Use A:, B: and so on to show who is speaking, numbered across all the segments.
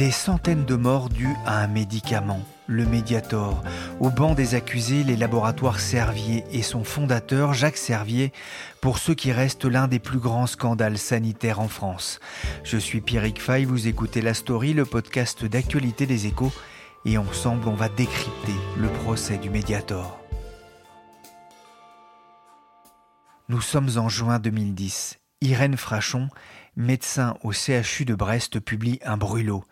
A: Des centaines de morts dues à un médicament, le Mediator. Au banc des accusés, les laboratoires Servier et son fondateur, Jacques Servier, pour ceux qui restent l'un des plus grands scandales sanitaires en France. Je suis Pierrick Fay, vous écoutez La Story, le podcast d'actualité des échos, et ensemble on va décrypter le procès du Mediator. Nous sommes en juin 2010. Irène Frachon, médecin au CHU de Brest, publie un brûlot.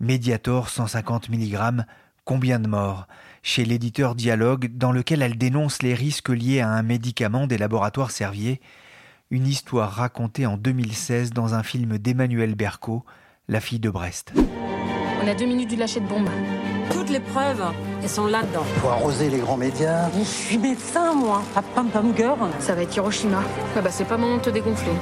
A: Mediator 150 mg, combien de morts? Chez l'éditeur Dialogue, dans lequel elle dénonce les risques liés à un médicament des laboratoires Servier, une histoire racontée en 2016 dans un film d'Emmanuel Berco, La fille de Brest.
B: On a deux minutes du lâcher de bombe. Toutes les preuves, elles sont là-dedans.
C: Faut arroser les grands médias.
B: Je suis médecin, moi. Pas pam pam girl.
D: Ça va être Hiroshima.
B: Ah bah c'est pas moment de te dégonfler.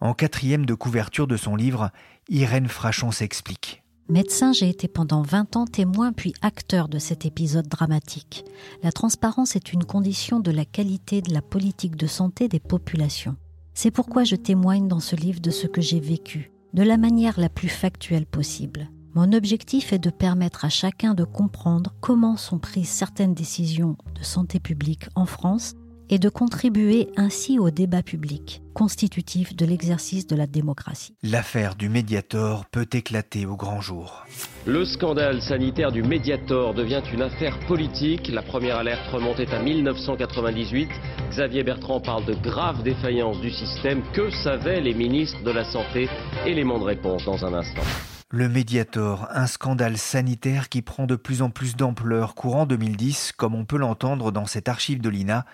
A: En quatrième de couverture de son livre, Irène Frachon s'explique.
E: Médecin, j'ai été pendant 20 ans témoin puis acteur de cet épisode dramatique. La transparence est une condition de la qualité de la politique de santé des populations. C'est pourquoi je témoigne dans ce livre de ce que j'ai vécu, de la manière la plus factuelle possible. Mon objectif est de permettre à chacun de comprendre comment sont prises certaines décisions de santé publique en France et de contribuer ainsi au débat public, constitutif de l'exercice de la démocratie.
A: L'affaire du Mediator peut éclater au grand jour.
F: Le scandale sanitaire du Mediator devient une affaire politique. La première alerte remontait à 1998. Xavier Bertrand parle de graves défaillances du système. Que savaient les ministres de la Santé? Élément de réponse dans un instant.
A: Le Mediator, un scandale sanitaire qui prend de plus en plus d'ampleur courant 2010, comme on peut l'entendre dans cette archive de l'INA,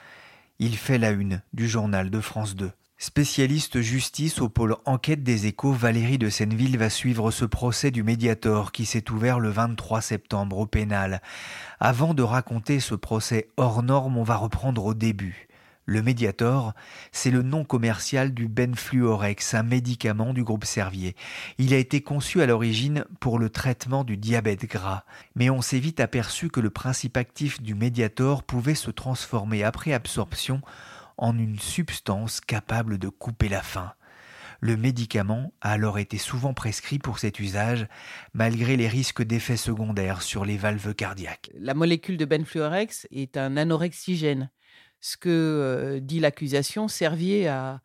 A: il fait la une du journal de France 2. Spécialiste justice au pôle enquête des échos, Valérie de Senneville va suivre ce procès du Mediator qui s'est ouvert le 23 septembre au pénal. Avant de raconter ce procès hors norme, on va reprendre au début. Le Mediator, c'est le nom commercial du Benfluorex, un médicament du groupe Servier. Il a été conçu à l'origine pour le traitement du diabète gras, mais on s'est vite aperçu que le principe actif du Mediator pouvait se transformer après absorption en une substance capable de couper la faim. Le médicament a alors été souvent prescrit pour cet usage, malgré les risques d'effets secondaires sur les valves cardiaques.
G: La molécule de Benfluorex est un anorexigène ce que dit l'accusation, Servier a,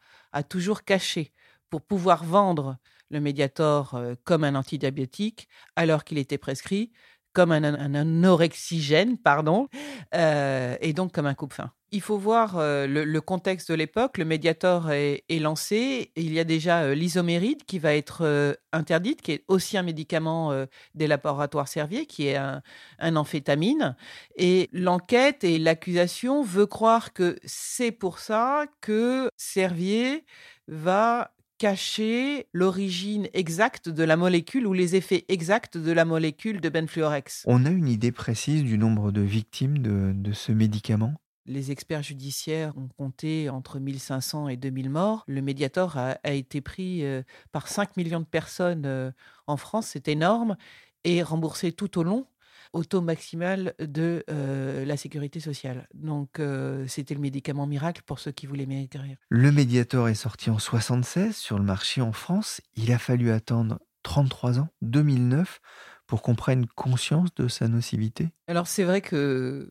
G: toujours caché pour pouvoir vendre le Mediator comme un antidiabétique alors qu'il était prescrit comme un, anorexigène, pardon, euh, et donc comme un coupe-faim. Il faut voir euh, le, contexte de l'époque. Le Mediator est, lancé. il y a déjà euh, l'isoméride qui va être interdite, qui est aussi un médicament des laboratoires Servier, qui est un, un amphétamine. Et l'enquête et l'accusation veut croire que c'est pour ça que Servier va cacher l'origine exacte de la molécule ou les effets exacts de la molécule de benfluorex.
A: On a une idée précise du nombre de victimes de, ce médicament?
G: Les experts judiciaires ont compté entre 1500 et 2000 morts. Le Mediator a, été pris euh, par 5 millions de personnes euh, en France, c'est énorme, et remboursé tout au long au taux maximal de euh, la sécurité sociale. Donc, euh, c'était le médicament miracle pour ceux qui voulaient maigrir.
A: Le Mediator est sorti en 76 sur le marché en France. Il a fallu attendre 33 ans, 2009, pour qu'on prenne conscience de sa nocivité.
G: Alors, c'est vrai que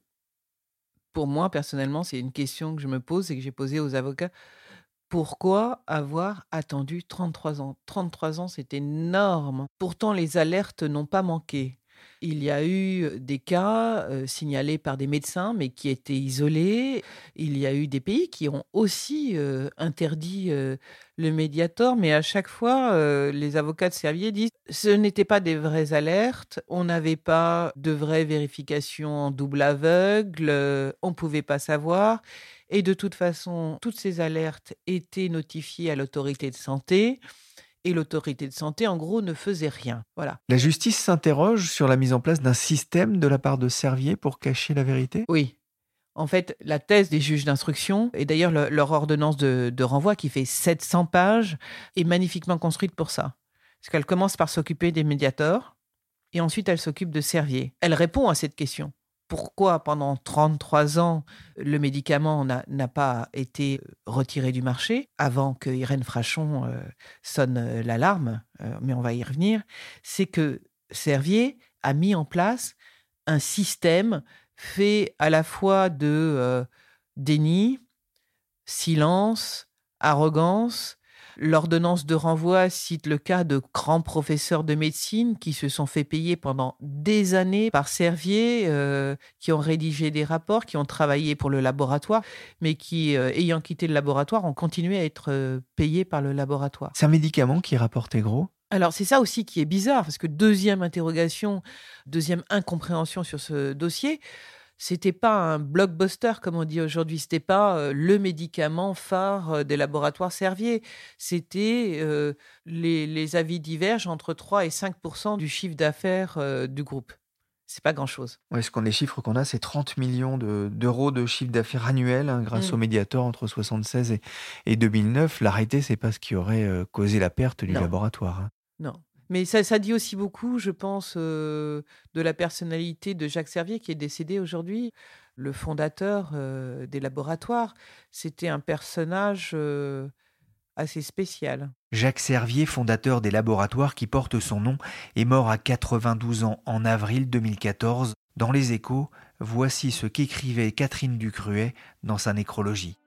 G: pour moi, personnellement, c'est une question que je me pose et que j'ai posée aux avocats. Pourquoi avoir attendu 33 ans? 33 ans, c'est énorme. Pourtant, les alertes n'ont pas manqué. Il y a eu des cas signalés par des médecins, mais qui étaient isolés. Il y a eu des pays qui ont aussi interdit le médiator, mais à chaque fois, les avocats de Servier disent ce n'était pas des vraies alertes, on n'avait pas de vraies vérifications en double aveugle, on ne pouvait pas savoir. Et de toute façon, toutes ces alertes étaient notifiées à l'autorité de santé et l'autorité de santé, en gros, ne faisait rien. Voilà.
A: La justice s'interroge sur la mise en place d'un système de la part de Servier pour cacher la vérité?
G: Oui. En fait, la thèse des juges d'instruction, et d'ailleurs leur ordonnance de, de, renvoi qui fait 700 pages, est magnifiquement construite pour ça. Parce qu'elle commence par s'occuper des médiateurs, et ensuite elle s'occupe de Servier. Elle répond à cette question pourquoi pendant 33 ans le médicament n'a pas été retiré du marché avant que Irène Frachon euh, sonne euh, l'alarme, euh, mais on va y revenir, c'est que Servier a mis en place un système fait à la fois de déni, silence, arrogance, L'ordonnance de renvoi cite le cas de grands professeurs de médecine qui se sont fait payer pendant des années par Servier, euh, qui ont rédigé des rapports, qui ont travaillé pour le laboratoire, mais qui, euh, ayant quitté le laboratoire, ont continué à être euh, payés par le laboratoire.
A: C'est un médicament qui rapportait gros?
G: Alors c'est ça aussi qui est bizarre, parce que deuxième interrogation, deuxième incompréhension sur ce dossier, c'était pas un blockbuster comme on dit aujourd'hui, c'était pas le médicament phare des laboratoires Servier, c'était les, avis divergent entre 3 et 5 du chiffre d'affaires du groupe. C'est pas grand-chose.
A: Ouais, ce qu'on les chiffres qu'on a, c'est 30 millions d'euros de, chiffre d'affaires annuel hein, grâce au mmh. Mediator entre 76 et, et 2009. L'arrêté, c'est pas ce qui aurait causé la perte du laboratoire. Hein.
G: Non. Mais ça, dit aussi beaucoup, je pense, de la personnalité de Jacques Servier, qui est décédé aujourd'hui. Le fondateur des laboratoires, c'était un personnage assez spécial.
A: Jacques Servier, fondateur des laboratoires qui portent son nom, est mort à 92 ans en avril 2014. Dans Les Échos, voici ce qu'écrivait Catherine Ducruet dans sa nécrologie.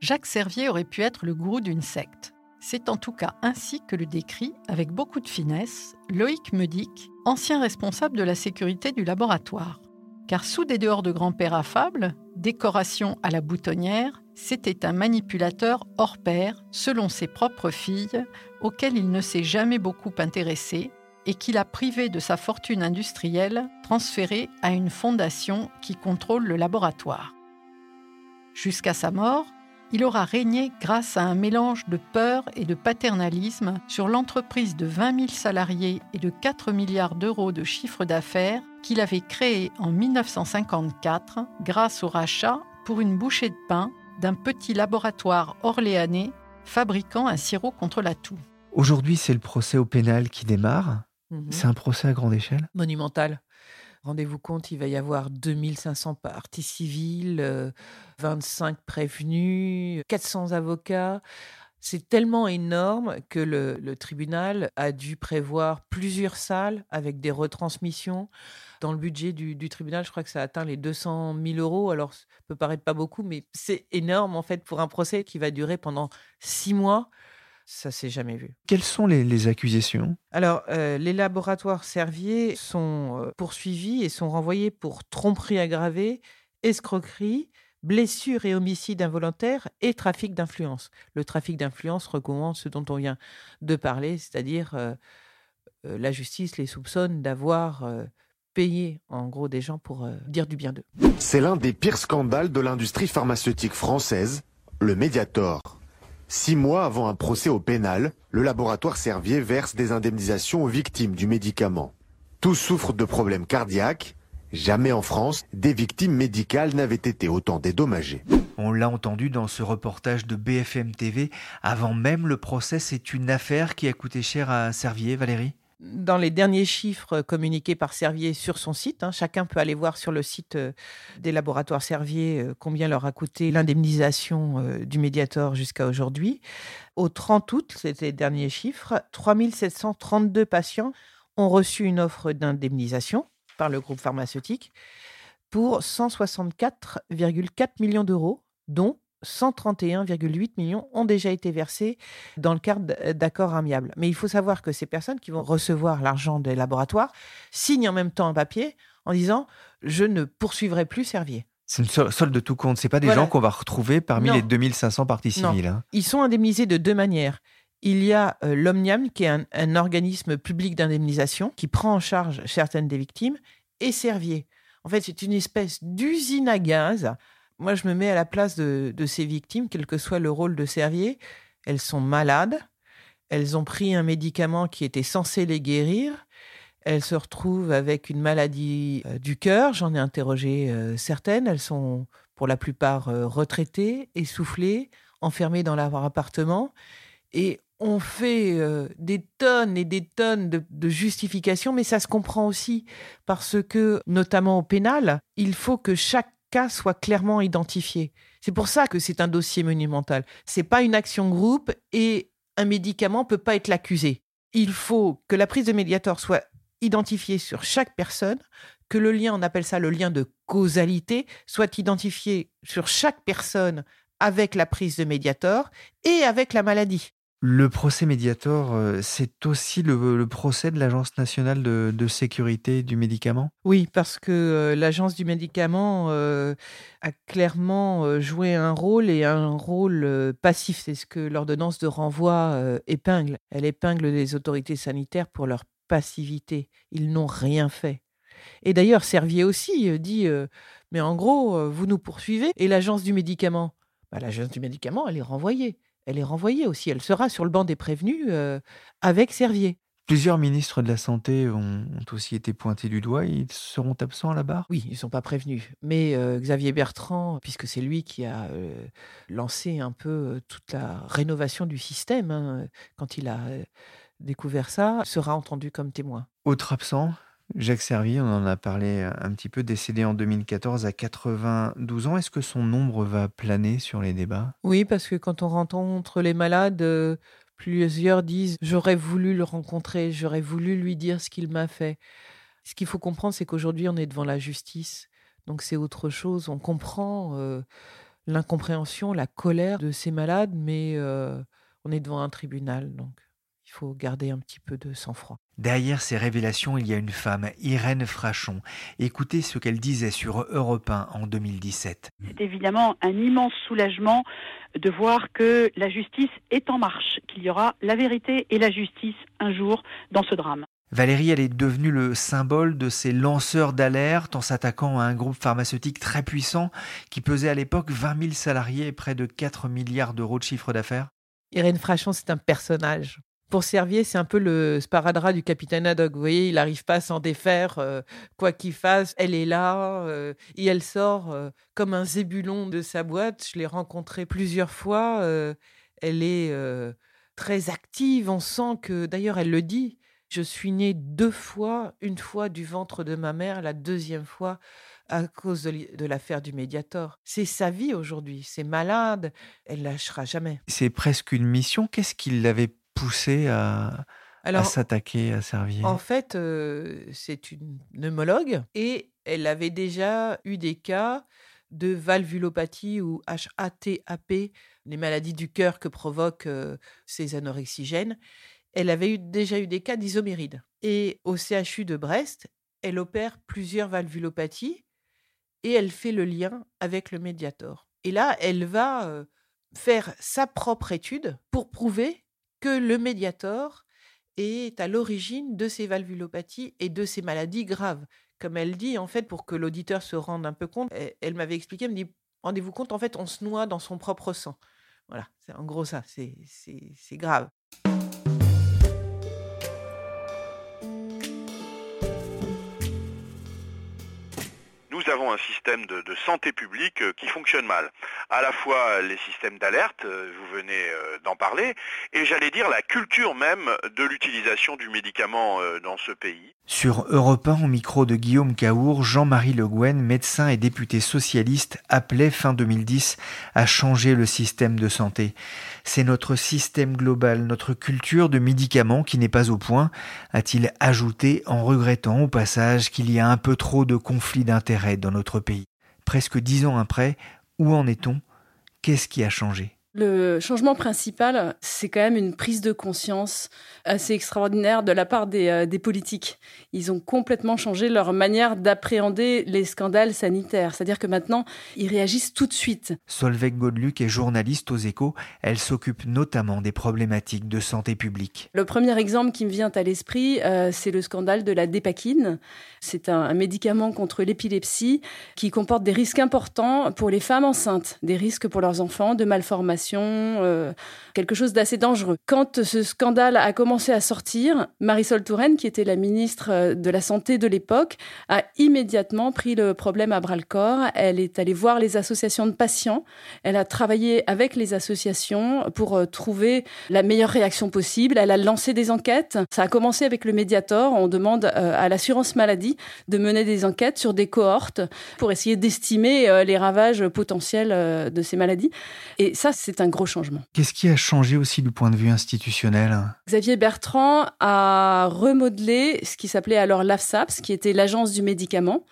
C: Jacques Servier aurait pu être le gourou d'une secte. C'est en tout cas ainsi que le décrit, avec beaucoup de finesse, Loïc Medic, ancien responsable de la sécurité du laboratoire. Car sous des dehors de grand-père affable, décoration à la boutonnière, c'était un manipulateur hors pair, selon ses propres filles, auquel il ne s'est jamais beaucoup intéressé et qu'il a privé de sa fortune industrielle transférée à une fondation qui contrôle le laboratoire. Jusqu'à sa mort, il aura régné grâce à un mélange de peur et de paternalisme sur l'entreprise de 20 000 salariés et de 4 milliards d'euros de chiffre d'affaires qu'il avait créée en 1954 grâce au rachat pour une bouchée de pain d'un petit laboratoire orléanais fabriquant un sirop contre la toux.
A: Aujourd'hui, c'est le procès au pénal qui démarre. Mhm. C'est un procès à grande échelle?
G: Monumental. Rendez-vous compte, il va y avoir 2500 parties civiles, 25 prévenus, 400 avocats. C'est tellement énorme que le, tribunal a dû prévoir plusieurs salles avec des retransmissions. Dans le budget du, du, tribunal, je crois que ça atteint les 200 000 euros. Alors, ça peut paraître pas beaucoup, mais c'est énorme en fait pour un procès qui va durer pendant six mois. Ça s'est jamais vu.
A: Quelles sont les, accusations?
G: Alors, euh, les laboratoires Servier sont euh, poursuivis et sont renvoyés pour tromperie aggravée, escroquerie, blessure et homicide involontaire et trafic d'influence. Le trafic d'influence recommande ce dont on vient de parler, c'est-à-dire euh, la justice les soupçonne d'avoir payé en gros des gens pour dire du bien d'eux.
D: C'est l'un des pires scandales de l'industrie pharmaceutique française, le Mediator. Six mois avant un procès au pénal, le laboratoire Servier verse des indemnisations aux victimes du médicament. Tous souffrent de problèmes cardiaques. Jamais en France, des victimes médicales n'avaient été autant dédommagées.
A: On l'a entendu dans ce reportage de BFM TV. Avant même le procès, c'est une affaire qui a coûté cher à Servier, Valérie?
G: Dans les derniers chiffres communiqués par Servier sur son site, hein, chacun peut aller voir sur le site euh, des laboratoires Servier euh, combien leur a coûté l'indemnisation euh, du médiator jusqu'à aujourd'hui. Au 30 août, c'était les derniers chiffres, 3732 patients ont reçu une offre d'indemnisation par le groupe pharmaceutique pour 164,4 millions d'euros, dont 131,8 millions ont déjà été versés dans le cadre d'accords amiables. Mais il faut savoir que ces personnes qui vont recevoir l'argent des laboratoires signent en même temps un papier en disant je ne poursuivrai plus Servier.
A: C'est une solde de tout compte. C'est pas des gens qu'on va retrouver parmi les 2500 parties civiles. Hein.
G: Ils sont indemnisés de deux manières. Il y a euh, l'Omniam, qui est un, organisme public d'indemnisation qui prend en charge certaines des victimes, et Servier. En fait, c'est une espèce d'usine à gaz. Moi, je me mets à la place de, ces victimes, quel que soit le rôle de Servier. Elles sont malades. Elles ont pris un médicament qui était censé les guérir elles se retrouvent avec une maladie euh, du cœur. J'en ai interrogé euh, certaines. Elles sont pour la plupart euh, retraitées, essoufflées, enfermées dans leur appartement. Et on fait des tonnes et des tonnes de, de, justifications, mais ça se comprend aussi parce que, notamment au pénal, il faut que chaque cas soit clairement identifié. C'est pour ça que c'est un dossier monumental. C'est pas une action groupe et un médicament peut pas être l'accusé. Il faut que la prise de médiator soit identifié sur chaque personne, que le lien, on appelle ça le lien de causalité, soit identifié sur chaque personne avec la prise de Mediator et avec la maladie.
A: Le procès Mediator, euh, c'est aussi le, procès de l'Agence nationale de, sécurité du médicament?
G: Oui, parce que euh, l'Agence du médicament euh, a clairement joué un rôle et un rôle passif. C'est ce que l'ordonnance de renvoi épingle. Elle épingle les autorités sanitaires pour leur passivité. Ils n'ont rien fait. Et d'ailleurs, Servier aussi dit Mais en gros, vous nous poursuivez. Et l'agence du médicament? Bah, L'agence du médicament, elle est renvoyée. Elle est renvoyée aussi. Elle sera sur le banc des prévenus avec Servier.
A: Plusieurs ministres de la Santé ont, aussi été pointés du doigt. Ils seront absents à la barre?
G: Oui, ils ne sont pas prévenus. Mais Xavier Bertrand, puisque c'est lui qui a lancé un peu toute la rénovation du système, hein, quand il a découvert ça, sera entendu comme témoin.
A: Autre absent, Jacques Servier, on en a parlé un petit peu, décédé en 2014 à 92 ans. Est-ce que son nombre va planer sur les débats?
G: Oui, parce que quand on rencontre les malades, euh, plusieurs disent J'aurais voulu le rencontrer, j'aurais voulu lui dire ce qu'il m'a fait. Ce qu'il faut comprendre, c'est qu'aujourd'hui, on est devant la justice. Donc c'est autre chose. On comprend euh, l'incompréhension, la colère de ces malades, mais euh, on est devant un tribunal. Donc faut garder un petit peu de sang-froid.
A: Derrière ces révélations, il y a une femme, Irène Frachon. Écoutez ce qu'elle disait sur Europe 1 en 2017.
H: C'est évidemment un immense soulagement de voir que la justice est en marche, qu'il y aura la vérité et la justice un jour dans ce drame.
A: Valérie, elle est devenue le symbole de ces lanceurs d'alerte en s'attaquant à un groupe pharmaceutique très puissant qui pesait à l'époque 20 000 salariés et près de 4 milliards d'euros de chiffre d'affaires.
G: Irène Frachon, c'est un personnage pour Servier, c'est un peu le sparadrap du capitaine Haddock. Vous voyez, il n'arrive pas à s'en défaire. Euh, quoi qu'il fasse, elle est là euh, et elle sort euh, comme un zébulon de sa boîte. Je l'ai rencontrée plusieurs fois. elle est très active. On sent que, d'ailleurs, elle le dit. Je suis née deux fois, une fois du ventre de ma mère, la deuxième fois à cause de l'affaire du Mediator. C'est sa vie aujourd'hui. C'est malade. Elle lâchera jamais.
A: C'est presque une mission. Qu'est-ce qui l'avait poussé à, s'attaquer à Servier
G: En fait, euh, c'est une pneumologue et elle avait déjà eu des cas de valvulopathie ou HATAP, les maladies du cœur que provoquent euh, ces anorexigènes. Elle avait eu, déjà eu des cas d'isoméride. Et au CHU de Brest, elle opère plusieurs valvulopathies et elle fait le lien avec le médiator. Et là, elle va euh, faire sa propre étude pour prouver que le médiator est à l'origine de ces valvulopathies et de ces maladies graves. Comme elle dit, en fait, pour que l'auditeur se rende un peu compte, elle, m'avait expliqué, elle me dit, rendez-vous compte, en fait, on se noie dans son propre sang. Voilà, c'est en gros ça, c'est grave.
I: Nous avons un système de, santé publique euh, qui fonctionne mal. À la fois les systèmes d'alerte, euh, vous venez euh, d'en parler, et j'allais dire la culture même de l'utilisation du médicament dans ce pays.
A: Sur Europe 1, au micro de Guillaume Caour, Jean-Marie Le Guen, médecin et député socialiste, appelait fin 2010 à changer le système de santé. C'est notre système global, notre culture de médicaments qui n'est pas au point, a-t-il ajouté en regrettant au passage qu'il y a un peu trop de conflits d'intérêts dans notre pays. Presque dix ans après, où en est-on? Qu'est-ce qui a changé?
J: Le changement principal, c'est quand même une prise de conscience assez extraordinaire de la part des, euh, politiques. Ils ont complètement changé leur manière d'appréhender les scandales sanitaires. C'est-à-dire que maintenant, ils réagissent tout de suite.
A: Solveig Godluc est journaliste aux échos. Elle s'occupe notamment des problématiques de santé publique.
J: Le premier exemple qui me vient à l'esprit, euh, c'est le scandale de la dépakine. C'est un, médicament contre l'épilepsie qui comporte des risques importants pour les femmes enceintes, des risques pour leurs enfants de euh, quelque chose d'assez dangereux. Quand ce scandale a commencé à sortir, Marisol Touraine, qui était la ministre euh, de la Santé de l'époque, a immédiatement pris le problème à bras le corps. Elle est allée voir les associations de patients. Elle a travaillé avec les associations pour euh, trouver la meilleure réaction possible. Elle a lancé des enquêtes. Ça a commencé avec le Mediator. On demande à l'assurance maladie de mener des enquêtes sur des cohortes pour essayer d'estimer les ravages potentiels de ces maladies. Et ça, c'est un gros changement.
A: Qu'est-ce qui a changé aussi du point de vue institutionnel?
J: Xavier Bertrand a remodelé ce qui s'appelait alors l'AFSAPS, qui était l'agence du médicament.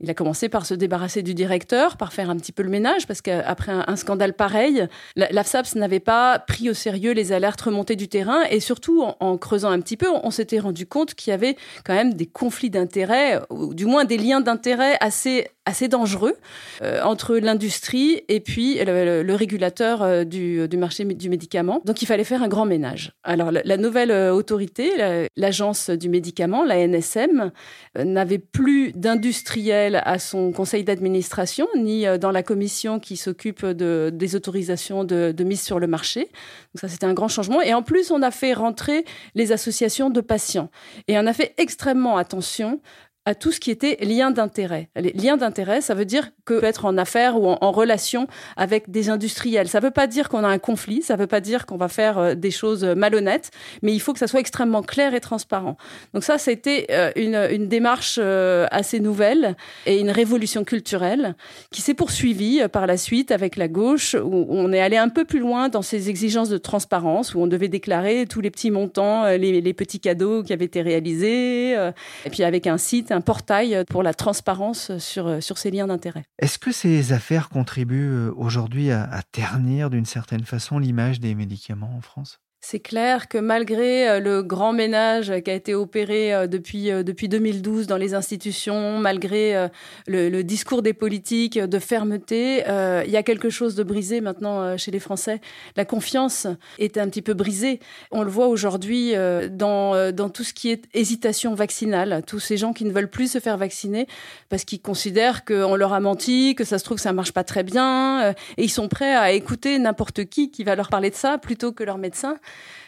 J: Il a commencé par se débarrasser du directeur, par faire un petit peu le ménage, parce qu'après un, scandale pareil, l'AFSAPS n'avait pas pris au sérieux les alertes remontées du terrain, et surtout, en, creusant un petit peu, on, s'était rendu compte qu'il y avait quand même des conflits d'intérêts, ou du moins des liens d'intérêts assez assez dangereux euh, entre l'industrie et puis le, régulateur euh, du, du, marché du médicament. Donc il fallait faire un grand ménage. Alors la, nouvelle euh, autorité, l'agence du médicament, la NSM, n'avait plus d'industriels à son conseil d'administration ni dans la commission qui s'occupe de, des autorisations de, de mise sur le marché. Donc ça c'était un grand changement. Et en plus on a fait rentrer les associations de patients et on a fait extrêmement attention à tout ce qui était lien d'intérêt. Les liens d'intérêt, ça veut dire que peut être en affaires ou en, relation avec des industriels. Ça ne veut pas dire qu'on a un conflit, ça ne veut pas dire qu'on va faire euh, des choses malhonnêtes, mais il faut que ça soit extrêmement clair et transparent. Donc ça, c'était euh, une, une démarche euh, assez nouvelle et une révolution culturelle qui s'est poursuivie par la suite avec la gauche, où on est allé un peu plus loin dans ces exigences de transparence, où on devait déclarer tous les petits montants, les petits cadeaux qui avaient été réalisés, et puis avec un site un portail pour la transparence sur, sur ces liens d'intérêt.
A: Est-ce que ces affaires contribuent euh, aujourd'hui à ternir d'une certaine façon l'image des médicaments en France?
J: C'est clair que malgré euh, le grand ménage qui a été opéré euh, depuis, euh, depuis 2012 dans les institutions, malgré le, discours des politiques de fermeté, il y a quelque chose de brisé maintenant chez les Français. La confiance est un petit peu brisée. On le voit aujourd'hui dans, dans tout ce qui est hésitation vaccinale. Tous ces gens qui ne veulent plus se faire vacciner parce qu'ils considèrent qu'on leur a menti, que ça se trouve que ça marche pas très bien, et ils sont prêts à écouter n'importe qui qui va leur parler de ça plutôt que leur médecin.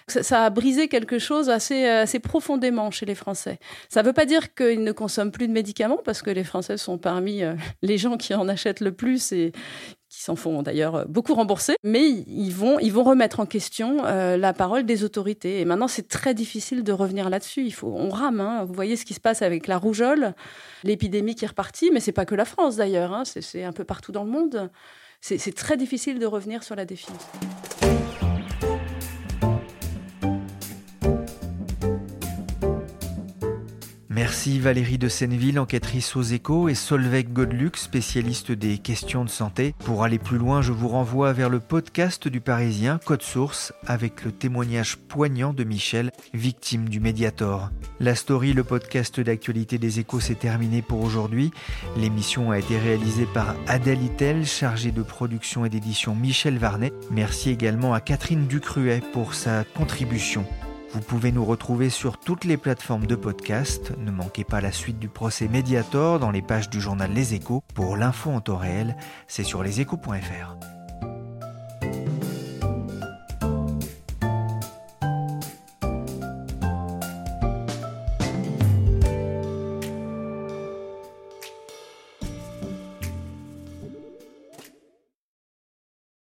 J: Ça, a brisé quelque chose assez, euh, profondément chez les Français. Ça ne veut pas dire qu'ils ne consomment plus de médicaments, parce que les Français sont parmi euh, les gens qui en achètent le plus et qui s'en font d'ailleurs beaucoup rembourser, mais ils vont, remettre en question euh, la parole des autorités. Et maintenant, c'est très difficile de revenir là-dessus. Il faut, on rame. Hein. Vous voyez ce qui se passe avec la rougeole, l'épidémie qui est repartie, mais c'est pas que la France d'ailleurs. Hein. C'est un peu partout dans le monde. C'est très difficile de revenir sur la défiance.
A: Merci Valérie de Senneville, enquêtrice aux échos, et Solveig Godluc, spécialiste des questions de santé. Pour aller plus loin, je vous renvoie vers le podcast du Parisien Code Source avec le témoignage poignant de Michel, victime du Mediator. La story, le podcast d'actualité des échos, s'est terminé pour aujourd'hui. L'émission a été réalisée par Adèle Itel, chargée de production et d'édition Michel Varnet. Merci également à Catherine Ducruet pour sa contribution. Vous pouvez nous retrouver sur toutes les plateformes de podcast. Ne manquez pas la suite du procès Mediator dans les pages du journal Les Échos. Pour l'info en temps réel, c'est sur leséchos.fr.